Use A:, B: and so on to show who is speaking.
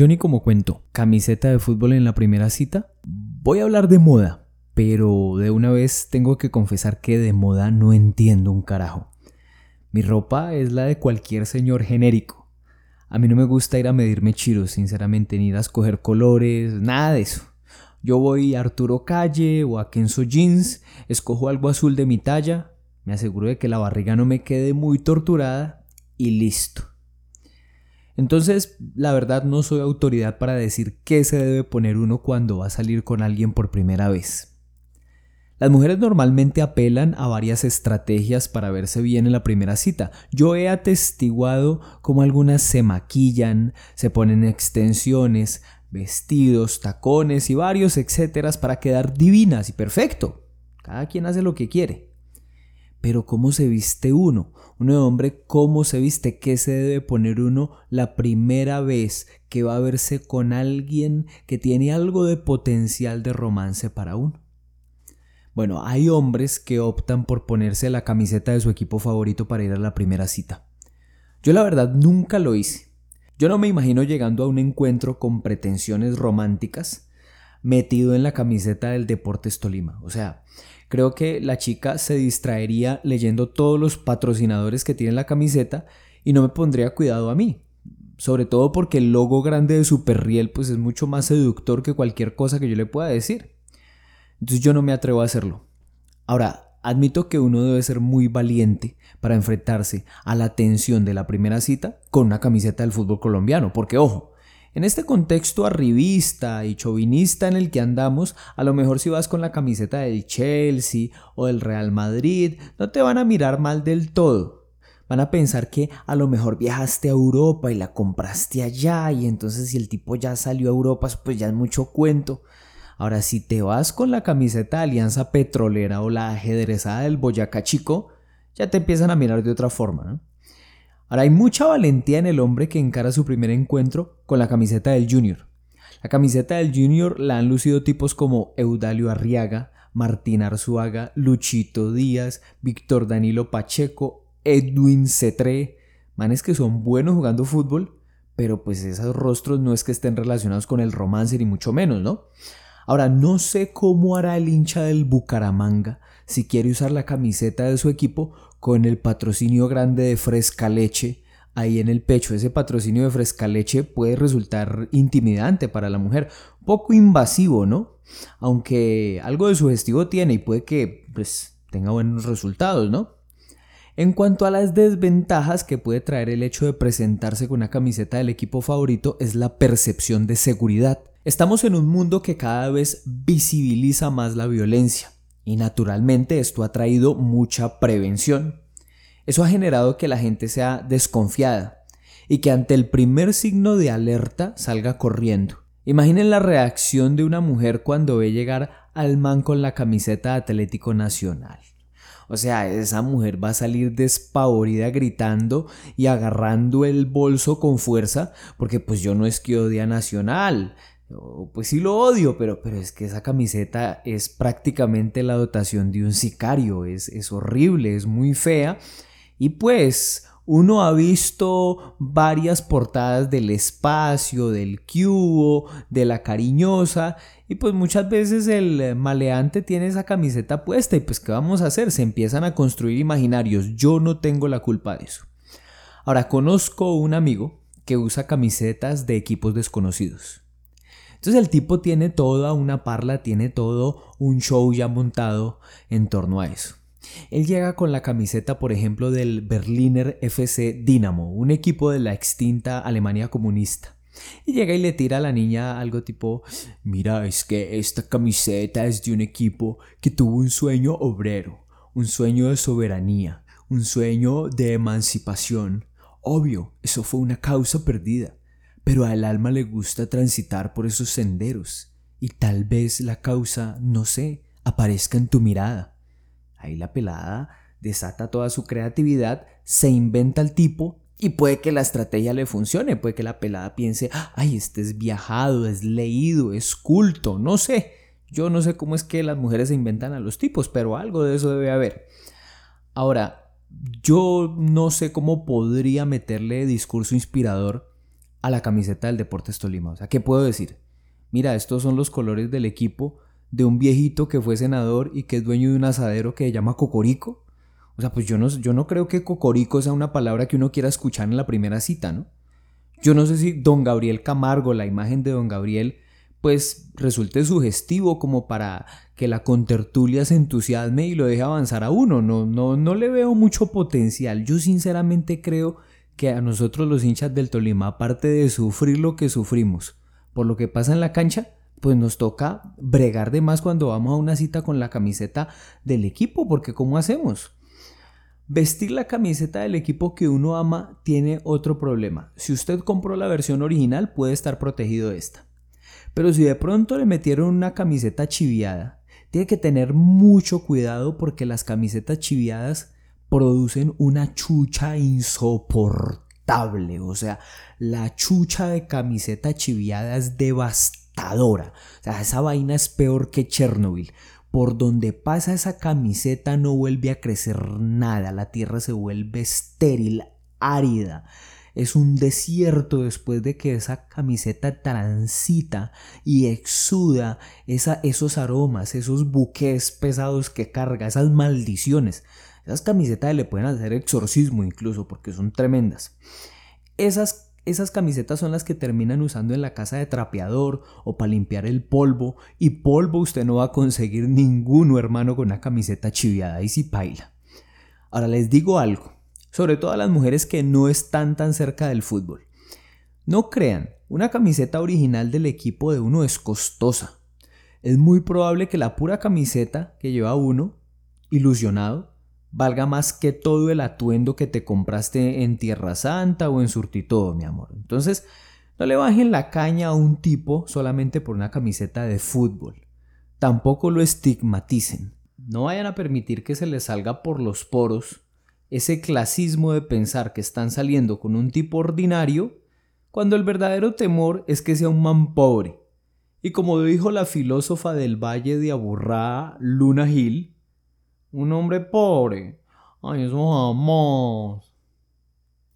A: Yo ni como cuento, camiseta de fútbol en la primera cita. Voy a hablar de moda, pero de una vez tengo que confesar que de moda no entiendo un carajo. Mi ropa es la de cualquier señor genérico. A mí no me gusta ir a medirme chiros, sinceramente, ni ir a escoger colores, nada de eso. Yo voy a Arturo Calle o a Kenzo Jeans, escojo algo azul de mi talla, me aseguro de que la barriga no me quede muy torturada y listo. Entonces, la verdad no soy autoridad para decir qué se debe poner uno cuando va a salir con alguien por primera vez. Las mujeres normalmente apelan a varias estrategias para verse bien en la primera cita. Yo he atestiguado como algunas se maquillan, se ponen extensiones, vestidos, tacones y varios etcétera para quedar divinas y perfecto. Cada quien hace lo que quiere. Pero ¿cómo se viste uno? Uno de hombre, ¿cómo se viste? ¿Qué se debe poner uno la primera vez que va a verse con alguien que tiene algo de potencial de romance para uno? Bueno, hay hombres que optan por ponerse la camiseta de su equipo favorito para ir a la primera cita. Yo la verdad nunca lo hice. Yo no me imagino llegando a un encuentro con pretensiones románticas metido en la camiseta del Deportes Tolima. O sea, creo que la chica se distraería leyendo todos los patrocinadores que tiene la camiseta y no me pondría cuidado a mí. Sobre todo porque el logo grande de Superriel pues es mucho más seductor que cualquier cosa que yo le pueda decir. Entonces yo no me atrevo a hacerlo. Ahora, admito que uno debe ser muy valiente para enfrentarse a la tensión de la primera cita con una camiseta del fútbol colombiano, porque ojo, en este contexto arribista y chauvinista en el que andamos, a lo mejor si vas con la camiseta del Chelsea o del Real Madrid, no te van a mirar mal del todo. Van a pensar que a lo mejor viajaste a Europa y la compraste allá y entonces si el tipo ya salió a Europa, pues ya es mucho cuento. Ahora, si te vas con la camiseta de Alianza Petrolera o la ajedrezada del Boyacá Chico, ya te empiezan a mirar de otra forma. ¿no? Ahora hay mucha valentía en el hombre que encara su primer encuentro con la camiseta del Junior. La camiseta del Junior la han lucido tipos como Eudalio Arriaga, Martín Arzuaga, Luchito Díaz, Víctor Danilo Pacheco, Edwin Cetré, manes que son buenos jugando fútbol, pero pues esos rostros no es que estén relacionados con el romance ni mucho menos, ¿no? Ahora, no sé cómo hará el hincha del Bucaramanga si quiere usar la camiseta de su equipo con el patrocinio grande de Fresca Leche ahí en el pecho. Ese patrocinio de Fresca Leche puede resultar intimidante para la mujer, poco invasivo, ¿no? Aunque algo de sugestivo tiene y puede que pues, tenga buenos resultados, ¿no? En cuanto a las desventajas que puede traer el hecho de presentarse con una camiseta del equipo favorito es la percepción de seguridad. Estamos en un mundo que cada vez visibiliza más la violencia. Y naturalmente esto ha traído mucha prevención. Eso ha generado que la gente sea desconfiada y que ante el primer signo de alerta salga corriendo. Imaginen la reacción de una mujer cuando ve llegar al man con la camiseta de Atlético Nacional. O sea, esa mujer va a salir despavorida gritando y agarrando el bolso con fuerza, porque pues yo no es que odie a Pues sí lo odio, pero, pero es que esa camiseta es prácticamente la dotación de un sicario, es, es horrible, es muy fea. Y pues uno ha visto varias portadas del espacio, del cubo, de la cariñosa, y pues muchas veces el maleante tiene esa camiseta puesta y pues ¿qué vamos a hacer? Se empiezan a construir imaginarios, yo no tengo la culpa de eso. Ahora conozco un amigo que usa camisetas de equipos desconocidos. Entonces el tipo tiene toda una parla, tiene todo un show ya montado en torno a eso. Él llega con la camiseta, por ejemplo, del Berliner FC Dynamo, un equipo de la extinta Alemania comunista. Y llega y le tira a la niña algo tipo, mira, es que esta camiseta es de un equipo que tuvo un sueño obrero, un sueño de soberanía, un sueño de emancipación. Obvio, eso fue una causa perdida pero al alma le gusta transitar por esos senderos y tal vez la causa, no sé, aparezca en tu mirada. Ahí la pelada desata toda su creatividad, se inventa el tipo y puede que la estrategia le funcione, puede que la pelada piense, ay, este es viajado, es leído, es culto, no sé. Yo no sé cómo es que las mujeres se inventan a los tipos, pero algo de eso debe haber. Ahora, yo no sé cómo podría meterle discurso inspirador a la camiseta del Deportes Tolima. O sea, ¿qué puedo decir? Mira, estos son los colores del equipo de un viejito que fue senador y que es dueño de un asadero que se llama Cocorico. O sea, pues yo no, yo no creo que Cocorico sea una palabra que uno quiera escuchar en la primera cita, ¿no? Yo no sé si don Gabriel Camargo, la imagen de don Gabriel, pues resulte sugestivo como para que la contertulia se entusiasme y lo deje avanzar a uno. No, no, no le veo mucho potencial. Yo sinceramente creo que a nosotros los hinchas del Tolima, aparte de sufrir lo que sufrimos por lo que pasa en la cancha, pues nos toca bregar de más cuando vamos a una cita con la camiseta del equipo, porque ¿cómo hacemos? Vestir la camiseta del equipo que uno ama tiene otro problema. Si usted compró la versión original, puede estar protegido de esta. Pero si de pronto le metieron una camiseta chiviada, tiene que tener mucho cuidado porque las camisetas chiviadas producen una chucha insoportable. O sea, la chucha de camiseta chiviada es devastadora. O sea, esa vaina es peor que Chernobyl. Por donde pasa esa camiseta no vuelve a crecer nada. La tierra se vuelve estéril, árida es un desierto después de que esa camiseta transita y exuda esos aromas, esos buques pesados que carga, esas maldiciones. Esas camisetas le pueden hacer exorcismo incluso porque son tremendas. Esas, esas camisetas son las que terminan usando en la casa de trapeador o para limpiar el polvo y polvo usted no va a conseguir ninguno hermano con una camiseta chiviada y si paila. Ahora les digo algo sobre todo a las mujeres que no están tan cerca del fútbol. No crean, una camiseta original del equipo de uno es costosa. Es muy probable que la pura camiseta que lleva uno, ilusionado, valga más que todo el atuendo que te compraste en Tierra Santa o en Surtitodo, mi amor. Entonces, no le bajen la caña a un tipo solamente por una camiseta de fútbol. Tampoco lo estigmaticen. No vayan a permitir que se les salga por los poros ese clasismo de pensar que están saliendo con un tipo ordinario, cuando el verdadero temor es que sea un man pobre. Y como dijo la filósofa del Valle de Aburrá, Luna Hill, un hombre pobre. Ay, eso jamás.